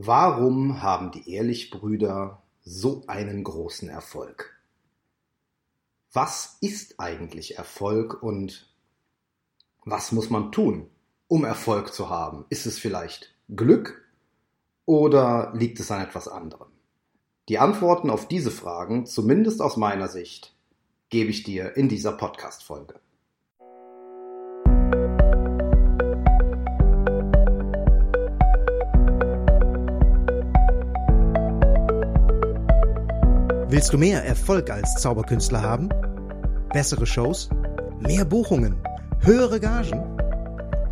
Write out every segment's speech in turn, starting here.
Warum haben die Ehrlich-Brüder so einen großen Erfolg? Was ist eigentlich Erfolg und was muss man tun, um Erfolg zu haben? Ist es vielleicht Glück oder liegt es an etwas anderem? Die Antworten auf diese Fragen, zumindest aus meiner Sicht, gebe ich dir in dieser Podcast-Folge. Willst du mehr Erfolg als Zauberkünstler haben? Bessere Shows? Mehr Buchungen? Höhere Gagen?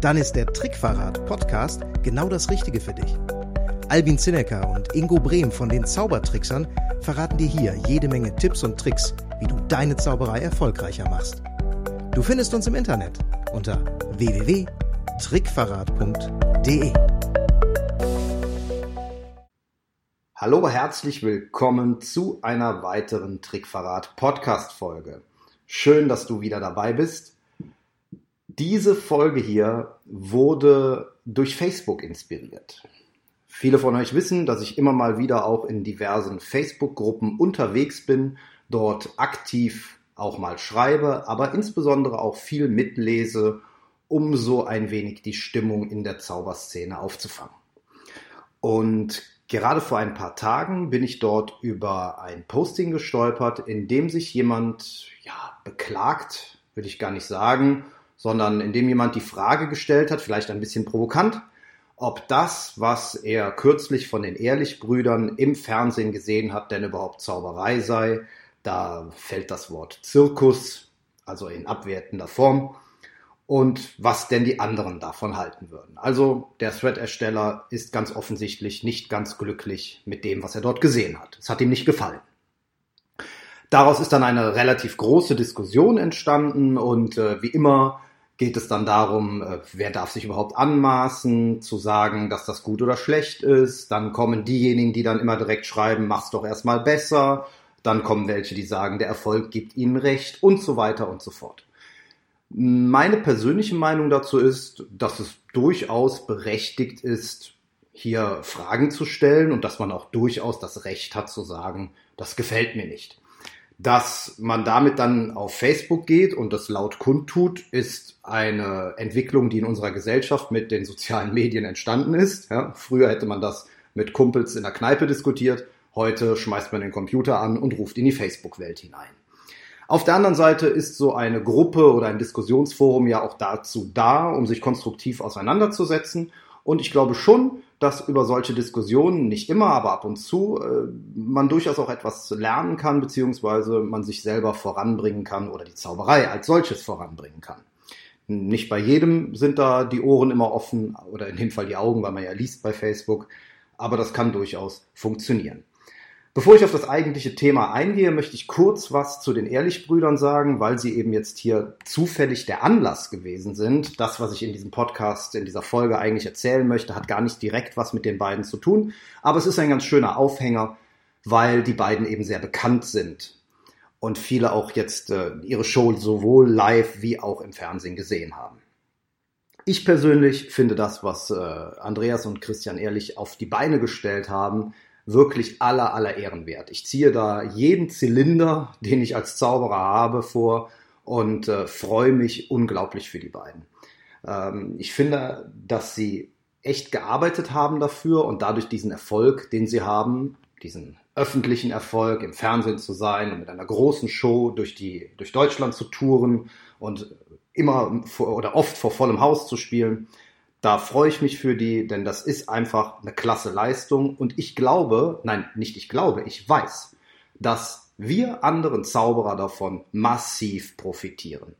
Dann ist der Trickverrat Podcast genau das Richtige für dich. Albin Zinecker und Ingo Brehm von den Zaubertricksern verraten dir hier jede Menge Tipps und Tricks, wie du deine Zauberei erfolgreicher machst. Du findest uns im Internet unter www.trickverrat.de. Hallo, herzlich willkommen zu einer weiteren Trickverrat Podcast Folge. Schön, dass du wieder dabei bist. Diese Folge hier wurde durch Facebook inspiriert. Viele von euch wissen, dass ich immer mal wieder auch in diversen Facebook-Gruppen unterwegs bin, dort aktiv auch mal schreibe, aber insbesondere auch viel mitlese, um so ein wenig die Stimmung in der Zauberszene aufzufangen. Und Gerade vor ein paar Tagen bin ich dort über ein Posting gestolpert, in dem sich jemand ja, beklagt, würde ich gar nicht sagen, sondern in dem jemand die Frage gestellt hat, vielleicht ein bisschen provokant, ob das, was er kürzlich von den Ehrlich-Brüdern im Fernsehen gesehen hat, denn überhaupt Zauberei sei. Da fällt das Wort Zirkus, also in abwertender Form und was denn die anderen davon halten würden. Also der Thread-Ersteller ist ganz offensichtlich nicht ganz glücklich mit dem, was er dort gesehen hat. Es hat ihm nicht gefallen. Daraus ist dann eine relativ große Diskussion entstanden und äh, wie immer geht es dann darum, äh, wer darf sich überhaupt anmaßen, zu sagen, dass das gut oder schlecht ist. Dann kommen diejenigen, die dann immer direkt schreiben, mach's doch erstmal besser. Dann kommen welche, die sagen, der Erfolg gibt ihnen recht und so weiter und so fort. Meine persönliche Meinung dazu ist, dass es durchaus berechtigt ist, hier Fragen zu stellen und dass man auch durchaus das Recht hat zu sagen, das gefällt mir nicht. Dass man damit dann auf Facebook geht und das laut kundtut, ist eine Entwicklung, die in unserer Gesellschaft mit den sozialen Medien entstanden ist. Ja, früher hätte man das mit Kumpels in der Kneipe diskutiert. Heute schmeißt man den Computer an und ruft in die Facebook-Welt hinein. Auf der anderen Seite ist so eine Gruppe oder ein Diskussionsforum ja auch dazu da, um sich konstruktiv auseinanderzusetzen. Und ich glaube schon, dass über solche Diskussionen, nicht immer, aber ab und zu, äh, man durchaus auch etwas lernen kann, beziehungsweise man sich selber voranbringen kann oder die Zauberei als solches voranbringen kann. Nicht bei jedem sind da die Ohren immer offen oder in dem Fall die Augen, weil man ja liest bei Facebook, aber das kann durchaus funktionieren. Bevor ich auf das eigentliche Thema eingehe, möchte ich kurz was zu den Ehrlich-Brüdern sagen, weil sie eben jetzt hier zufällig der Anlass gewesen sind. Das, was ich in diesem Podcast, in dieser Folge eigentlich erzählen möchte, hat gar nicht direkt was mit den beiden zu tun. Aber es ist ein ganz schöner Aufhänger, weil die beiden eben sehr bekannt sind und viele auch jetzt äh, ihre Show sowohl live wie auch im Fernsehen gesehen haben. Ich persönlich finde das, was äh, Andreas und Christian Ehrlich auf die Beine gestellt haben, wirklich aller, aller Ehren wert. Ich ziehe da jeden Zylinder, den ich als Zauberer habe, vor und äh, freue mich unglaublich für die beiden. Ähm, ich finde, dass sie echt gearbeitet haben dafür und dadurch diesen Erfolg, den sie haben, diesen öffentlichen Erfolg, im Fernsehen zu sein und mit einer großen Show durch die, durch Deutschland zu touren und immer vor, oder oft vor vollem Haus zu spielen, da freue ich mich für die, denn das ist einfach eine klasse Leistung. Und ich glaube, nein, nicht ich glaube, ich weiß, dass wir anderen Zauberer davon massiv profitieren.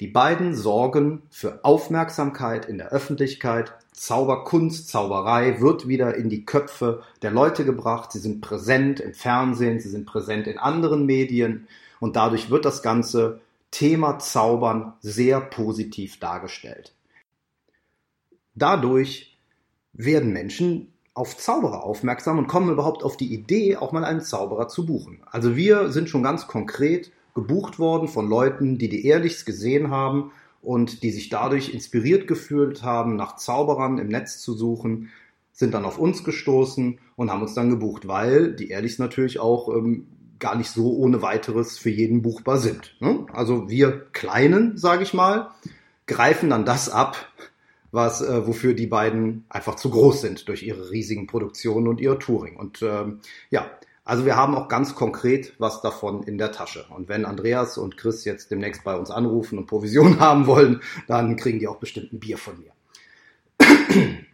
Die beiden sorgen für Aufmerksamkeit in der Öffentlichkeit. Zauberkunst, Zauberei wird wieder in die Köpfe der Leute gebracht. Sie sind präsent im Fernsehen, sie sind präsent in anderen Medien und dadurch wird das ganze Thema Zaubern sehr positiv dargestellt. Dadurch werden Menschen auf Zauberer aufmerksam und kommen überhaupt auf die Idee, auch mal einen Zauberer zu buchen. Also wir sind schon ganz konkret gebucht worden von Leuten, die die Ehrlichs gesehen haben und die sich dadurch inspiriert gefühlt haben, nach Zauberern im Netz zu suchen. sind dann auf uns gestoßen und haben uns dann gebucht, weil die Ehrlichs natürlich auch ähm, gar nicht so ohne weiteres für jeden buchbar sind. Ne? Also wir Kleinen, sage ich mal, greifen dann das ab, was äh, wofür die beiden einfach zu groß sind durch ihre riesigen Produktionen und ihr Touring. Und ähm, ja, also wir haben auch ganz konkret was davon in der Tasche. Und wenn Andreas und Chris jetzt demnächst bei uns anrufen und Provision haben wollen, dann kriegen die auch bestimmt ein Bier von mir.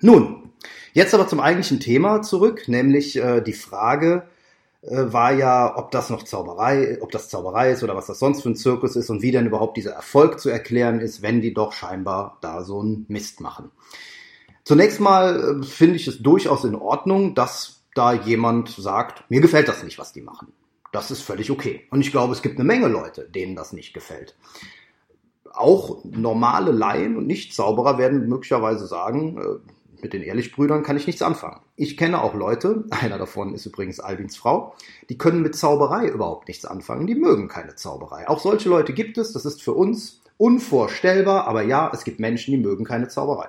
Nun, jetzt aber zum eigentlichen Thema zurück, nämlich äh, die Frage war ja, ob das noch Zauberei, ob das Zauberei ist oder was das sonst für ein Zirkus ist und wie denn überhaupt dieser Erfolg zu erklären ist, wenn die doch scheinbar da so einen Mist machen. Zunächst mal äh, finde ich es durchaus in Ordnung, dass da jemand sagt, mir gefällt das nicht, was die machen. Das ist völlig okay. Und ich glaube, es gibt eine Menge Leute, denen das nicht gefällt auch normale Laien und Nicht-Zauberer werden möglicherweise sagen, äh, mit den Ehrlichbrüdern kann ich nichts anfangen. Ich kenne auch Leute, einer davon ist übrigens Alvins Frau, die können mit Zauberei überhaupt nichts anfangen, die mögen keine Zauberei. Auch solche Leute gibt es, das ist für uns unvorstellbar, aber ja, es gibt Menschen, die mögen keine Zauberei.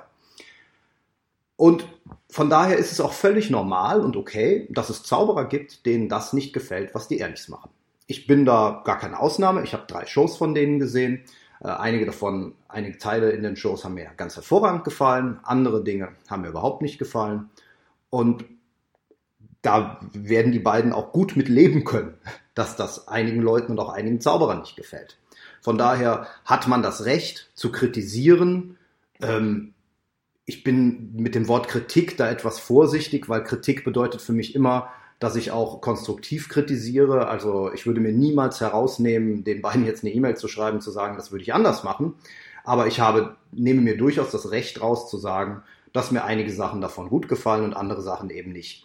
Und von daher ist es auch völlig normal und okay, dass es Zauberer gibt, denen das nicht gefällt, was die Ehrlichs machen. Ich bin da gar keine Ausnahme, ich habe drei Shows von denen gesehen einige davon, einige Teile in den Shows haben mir ganz hervorragend gefallen, andere Dinge haben mir überhaupt nicht gefallen. Und da werden die beiden auch gut mit leben können, dass das einigen Leuten und auch einigen Zauberern nicht gefällt. Von daher hat man das Recht zu kritisieren. Ähm, ich bin mit dem Wort Kritik da etwas vorsichtig, weil Kritik bedeutet für mich immer, dass ich auch konstruktiv kritisiere. Also ich würde mir niemals herausnehmen, den beiden jetzt eine E-Mail zu schreiben, zu sagen, das würde ich anders machen. Aber ich habe, nehme mir durchaus das Recht raus zu sagen, dass mir einige Sachen davon gut gefallen und andere Sachen eben nicht.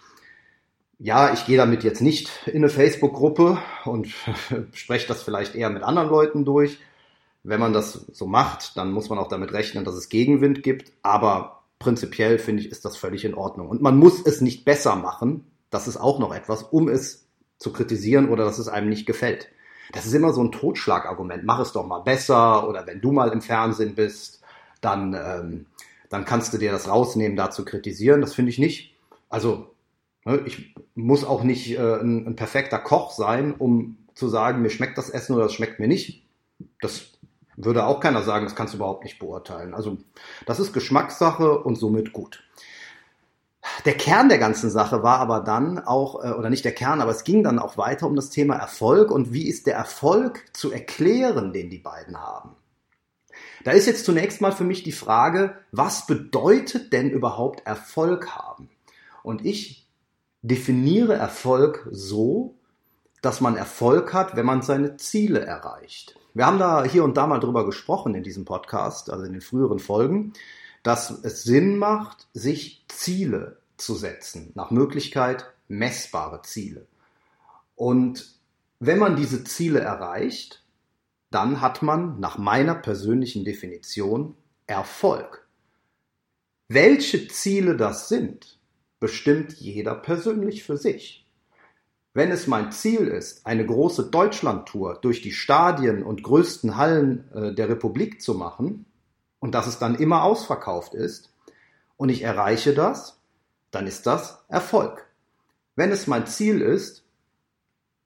Ja, ich gehe damit jetzt nicht in eine Facebook-Gruppe und spreche das vielleicht eher mit anderen Leuten durch. Wenn man das so macht, dann muss man auch damit rechnen, dass es Gegenwind gibt. Aber prinzipiell finde ich, ist das völlig in Ordnung. Und man muss es nicht besser machen, das ist auch noch etwas, um es zu kritisieren oder dass es einem nicht gefällt. Das ist immer so ein Totschlagargument. Mach es doch mal besser oder wenn du mal im Fernsehen bist, dann, ähm, dann kannst du dir das rausnehmen, da zu kritisieren. Das finde ich nicht. Also ne, ich muss auch nicht äh, ein, ein perfekter Koch sein, um zu sagen, mir schmeckt das Essen oder das schmeckt mir nicht. Das würde auch keiner sagen, das kannst du überhaupt nicht beurteilen. Also das ist Geschmackssache und somit gut. Der Kern der ganzen Sache war aber dann auch, äh, oder nicht der Kern, aber es ging dann auch weiter um das Thema Erfolg und wie ist der Erfolg zu erklären, den die beiden haben. Da ist jetzt zunächst mal für mich die Frage, was bedeutet denn überhaupt Erfolg haben? Und ich definiere Erfolg so, dass man Erfolg hat, wenn man seine Ziele erreicht. Wir haben da hier und da mal drüber gesprochen in diesem Podcast, also in den früheren Folgen dass es Sinn macht, sich Ziele zu setzen, nach Möglichkeit messbare Ziele. Und wenn man diese Ziele erreicht, dann hat man nach meiner persönlichen Definition Erfolg. Welche Ziele das sind, bestimmt jeder persönlich für sich. Wenn es mein Ziel ist, eine große Deutschlandtour durch die Stadien und größten Hallen äh, der Republik zu machen, und dass es dann immer ausverkauft ist und ich erreiche das, dann ist das Erfolg. Wenn es mein Ziel ist,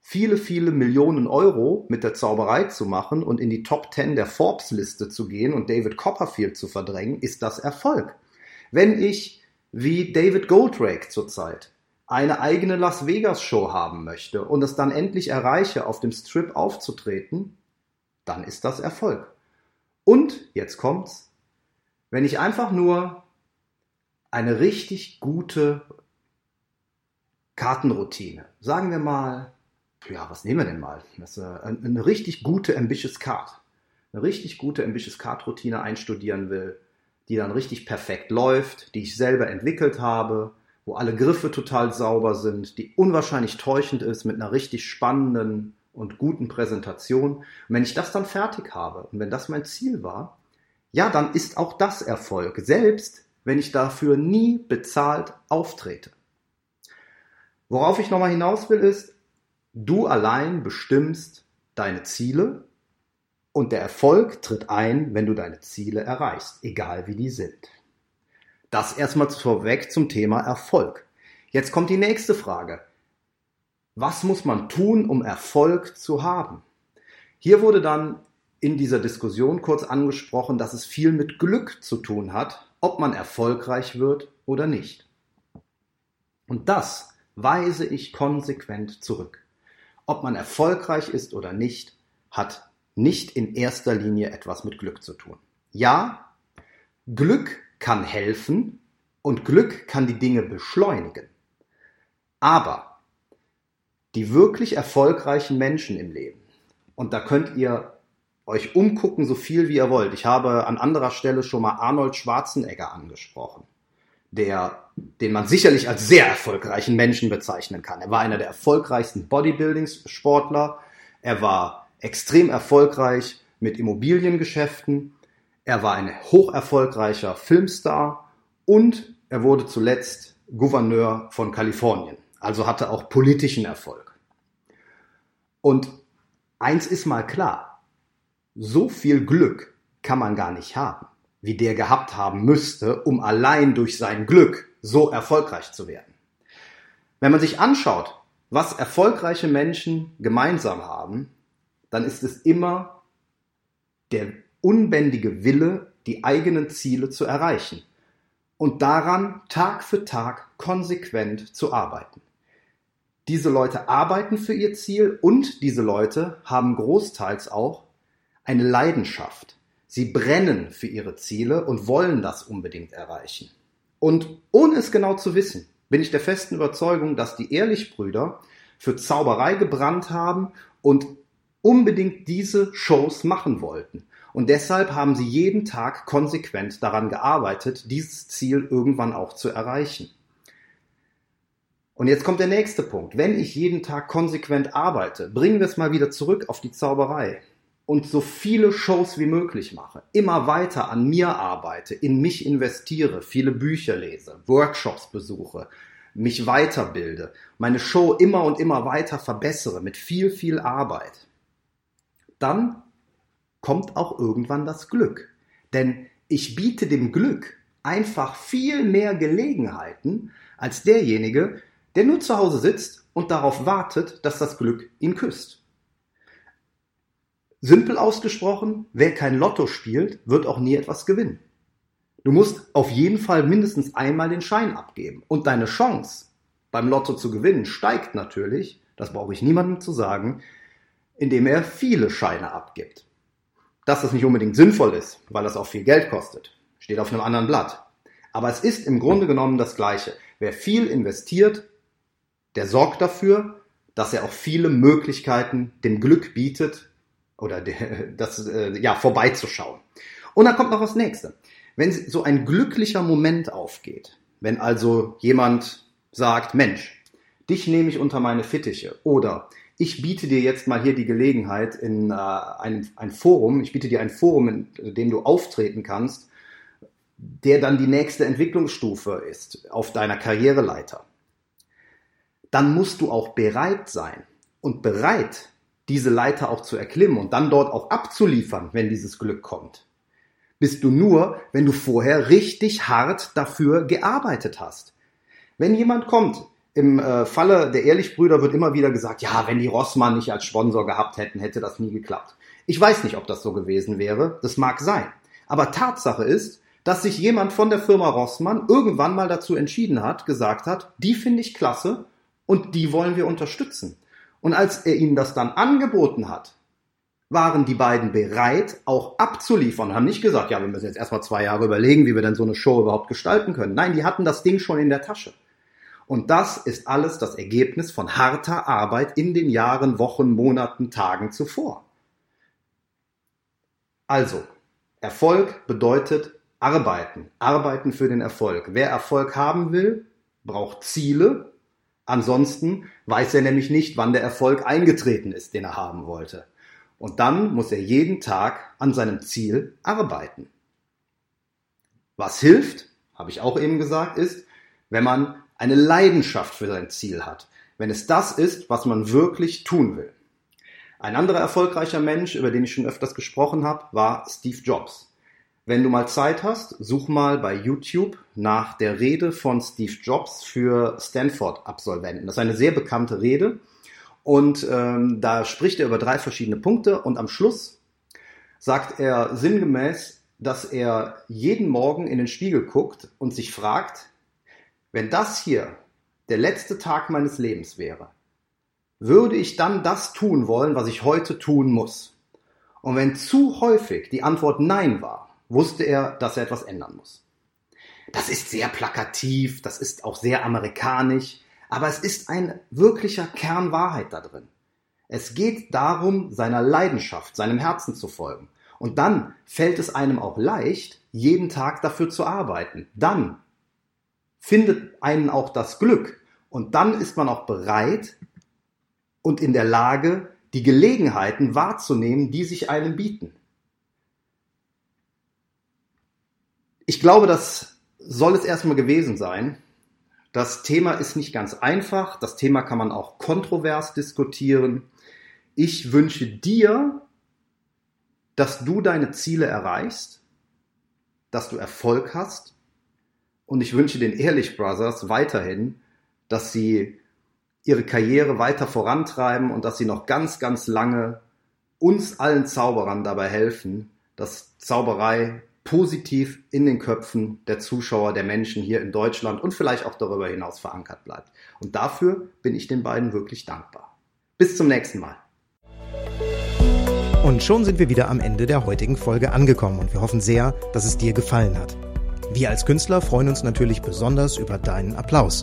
viele, viele Millionen Euro mit der Zauberei zu machen und in die Top 10 der Forbes-Liste zu gehen und David Copperfield zu verdrängen, ist das Erfolg. Wenn ich, wie David Goldrake zurzeit, eine eigene Las Vegas Show haben möchte und es dann endlich erreiche, auf dem Strip aufzutreten, dann ist das Erfolg. Und, jetzt kommt's, wenn ich einfach nur eine richtig gute Kartenroutine, sagen wir mal, ja, was nehmen wir denn mal? Das, äh, eine richtig gute Ambitious Card, eine richtig gute Ambitious Card Routine einstudieren will, die dann richtig perfekt läuft, die ich selber entwickelt habe, wo alle Griffe total sauber sind, die unwahrscheinlich täuschend ist mit einer richtig spannenden und guten Präsentation. Und wenn ich das dann fertig habe und wenn das mein Ziel war, ja, dann ist auch das Erfolg, selbst wenn ich dafür nie bezahlt auftrete. Worauf ich nochmal hinaus will, ist, du allein bestimmst deine Ziele und der Erfolg tritt ein, wenn du deine Ziele erreichst, egal wie die sind. Das erstmal vorweg zum Thema Erfolg. Jetzt kommt die nächste Frage. Was muss man tun, um Erfolg zu haben? Hier wurde dann in dieser Diskussion kurz angesprochen, dass es viel mit Glück zu tun hat, ob man erfolgreich wird oder nicht. Und das weise ich konsequent zurück. Ob man erfolgreich ist oder nicht, hat nicht in erster Linie etwas mit Glück zu tun. Ja, Glück kann helfen und Glück kann die Dinge beschleunigen. Aber die wirklich erfolgreichen Menschen im Leben, und da könnt ihr euch umgucken, so viel wie ihr wollt. Ich habe an anderer Stelle schon mal Arnold Schwarzenegger angesprochen, der, den man sicherlich als sehr erfolgreichen Menschen bezeichnen kann. Er war einer der erfolgreichsten Bodybuilding-Sportler. Er war extrem erfolgreich mit Immobiliengeschäften. Er war ein hocherfolgreicher Filmstar und er wurde zuletzt Gouverneur von Kalifornien, also hatte auch politischen Erfolg. Und eins ist mal klar, so viel Glück kann man gar nicht haben, wie der gehabt haben müsste, um allein durch sein Glück so erfolgreich zu werden. Wenn man sich anschaut, was erfolgreiche Menschen gemeinsam haben, dann ist es immer der unbändige Wille, die eigenen Ziele zu erreichen und daran Tag für Tag konsequent zu arbeiten. Diese Leute arbeiten für ihr Ziel und diese Leute haben großteils auch eine Leidenschaft. Sie brennen für ihre Ziele und wollen das unbedingt erreichen. Und ohne es genau zu wissen, bin ich der festen Überzeugung, dass die Ehrlichbrüder für Zauberei gebrannt haben und unbedingt diese Shows machen wollten. Und deshalb haben sie jeden Tag konsequent daran gearbeitet, dieses Ziel irgendwann auch zu erreichen. Und jetzt kommt der nächste Punkt. Wenn ich jeden Tag konsequent arbeite, bringen wir es mal wieder zurück auf die Zauberei und so viele Shows wie möglich mache, immer weiter an mir arbeite, in mich investiere, viele Bücher lese, Workshops besuche, mich weiterbilde, meine Show immer und immer weiter verbessere mit viel, viel Arbeit, dann kommt auch irgendwann das Glück. Denn ich biete dem Glück einfach viel mehr Gelegenheiten als derjenige, der nur zu Hause sitzt und darauf wartet, dass das Glück ihn küsst. Simpel ausgesprochen, wer kein Lotto spielt, wird auch nie etwas gewinnen. Du musst auf jeden Fall mindestens einmal den Schein abgeben. Und deine Chance beim Lotto zu gewinnen steigt natürlich, das brauche ich niemandem zu sagen, indem er viele Scheine abgibt. Dass das nicht unbedingt sinnvoll ist, weil das auch viel Geld kostet, steht auf einem anderen Blatt. Aber es ist im Grunde genommen das Gleiche. Wer viel investiert, der sorgt dafür, dass er auch viele Möglichkeiten dem Glück bietet oder das äh, ja vorbeizuschauen. Und dann kommt noch das nächste. Wenn so ein glücklicher Moment aufgeht, wenn also jemand sagt, Mensch, dich nehme ich unter meine Fittiche oder ich biete dir jetzt mal hier die Gelegenheit in äh, ein, ein Forum, ich biete dir ein Forum, in dem du auftreten kannst, der dann die nächste Entwicklungsstufe ist auf deiner Karriereleiter. Dann musst du auch bereit sein und bereit, diese Leiter auch zu erklimmen und dann dort auch abzuliefern, wenn dieses Glück kommt. Bist du nur, wenn du vorher richtig hart dafür gearbeitet hast. Wenn jemand kommt, im äh, Falle der Ehrlichbrüder wird immer wieder gesagt, ja, wenn die Rossmann nicht als Sponsor gehabt hätten, hätte das nie geklappt. Ich weiß nicht, ob das so gewesen wäre. Das mag sein. Aber Tatsache ist, dass sich jemand von der Firma Rossmann irgendwann mal dazu entschieden hat, gesagt hat, die finde ich klasse und die wollen wir unterstützen. Und als er ihnen das dann angeboten hat, waren die beiden bereit, auch abzuliefern. Haben nicht gesagt, ja, wir müssen jetzt erstmal zwei Jahre überlegen, wie wir denn so eine Show überhaupt gestalten können. Nein, die hatten das Ding schon in der Tasche. Und das ist alles das Ergebnis von harter Arbeit in den Jahren, Wochen, Monaten, Tagen zuvor. Also, Erfolg bedeutet arbeiten, arbeiten für den Erfolg. Wer Erfolg haben will, braucht Ziele. Ansonsten weiß er nämlich nicht, wann der Erfolg eingetreten ist, den er haben wollte. Und dann muss er jeden Tag an seinem Ziel arbeiten. Was hilft, habe ich auch eben gesagt, ist, wenn man eine Leidenschaft für sein Ziel hat, wenn es das ist, was man wirklich tun will. Ein anderer erfolgreicher Mensch, über den ich schon öfters gesprochen habe, war Steve Jobs. Wenn du mal Zeit hast, such mal bei YouTube nach der Rede von Steve Jobs für Stanford-Absolventen. Das ist eine sehr bekannte Rede und ähm, da spricht er über drei verschiedene Punkte und am Schluss sagt er sinngemäß, dass er jeden Morgen in den Spiegel guckt und sich fragt, wenn das hier der letzte Tag meines Lebens wäre, würde ich dann das tun wollen, was ich heute tun muss? Und wenn zu häufig die Antwort Nein war, wusste er, dass er etwas ändern muss. Das ist sehr plakativ, das ist auch sehr amerikanisch, aber es ist ein wirklicher Kern Wahrheit da drin. Es geht darum, seiner Leidenschaft, seinem Herzen zu folgen. Und dann fällt es einem auch leicht, jeden Tag dafür zu arbeiten. Dann findet einen auch das Glück. Und dann ist man auch bereit und in der Lage, die Gelegenheiten wahrzunehmen, die sich einem bieten. Ich glaube, das soll es erstmal gewesen sein. Das Thema ist nicht ganz einfach. Das Thema kann man auch kontrovers diskutieren. Ich wünsche dir, dass du deine Ziele erreichst, dass du Erfolg hast. Und ich wünsche den Ehrlich Brothers weiterhin, dass sie ihre Karriere weiter vorantreiben und dass sie noch ganz, ganz lange uns allen Zauberern dabei helfen, dass Zauberei positiv in den Köpfen der Zuschauer, der Menschen hier in Deutschland und vielleicht auch darüber hinaus verankert bleibt. Und dafür bin ich den beiden wirklich dankbar. Bis zum nächsten Mal. Und schon sind wir wieder am Ende der heutigen Folge angekommen und wir hoffen sehr, dass es dir gefallen hat. Wir als Künstler freuen uns natürlich besonders über deinen Applaus.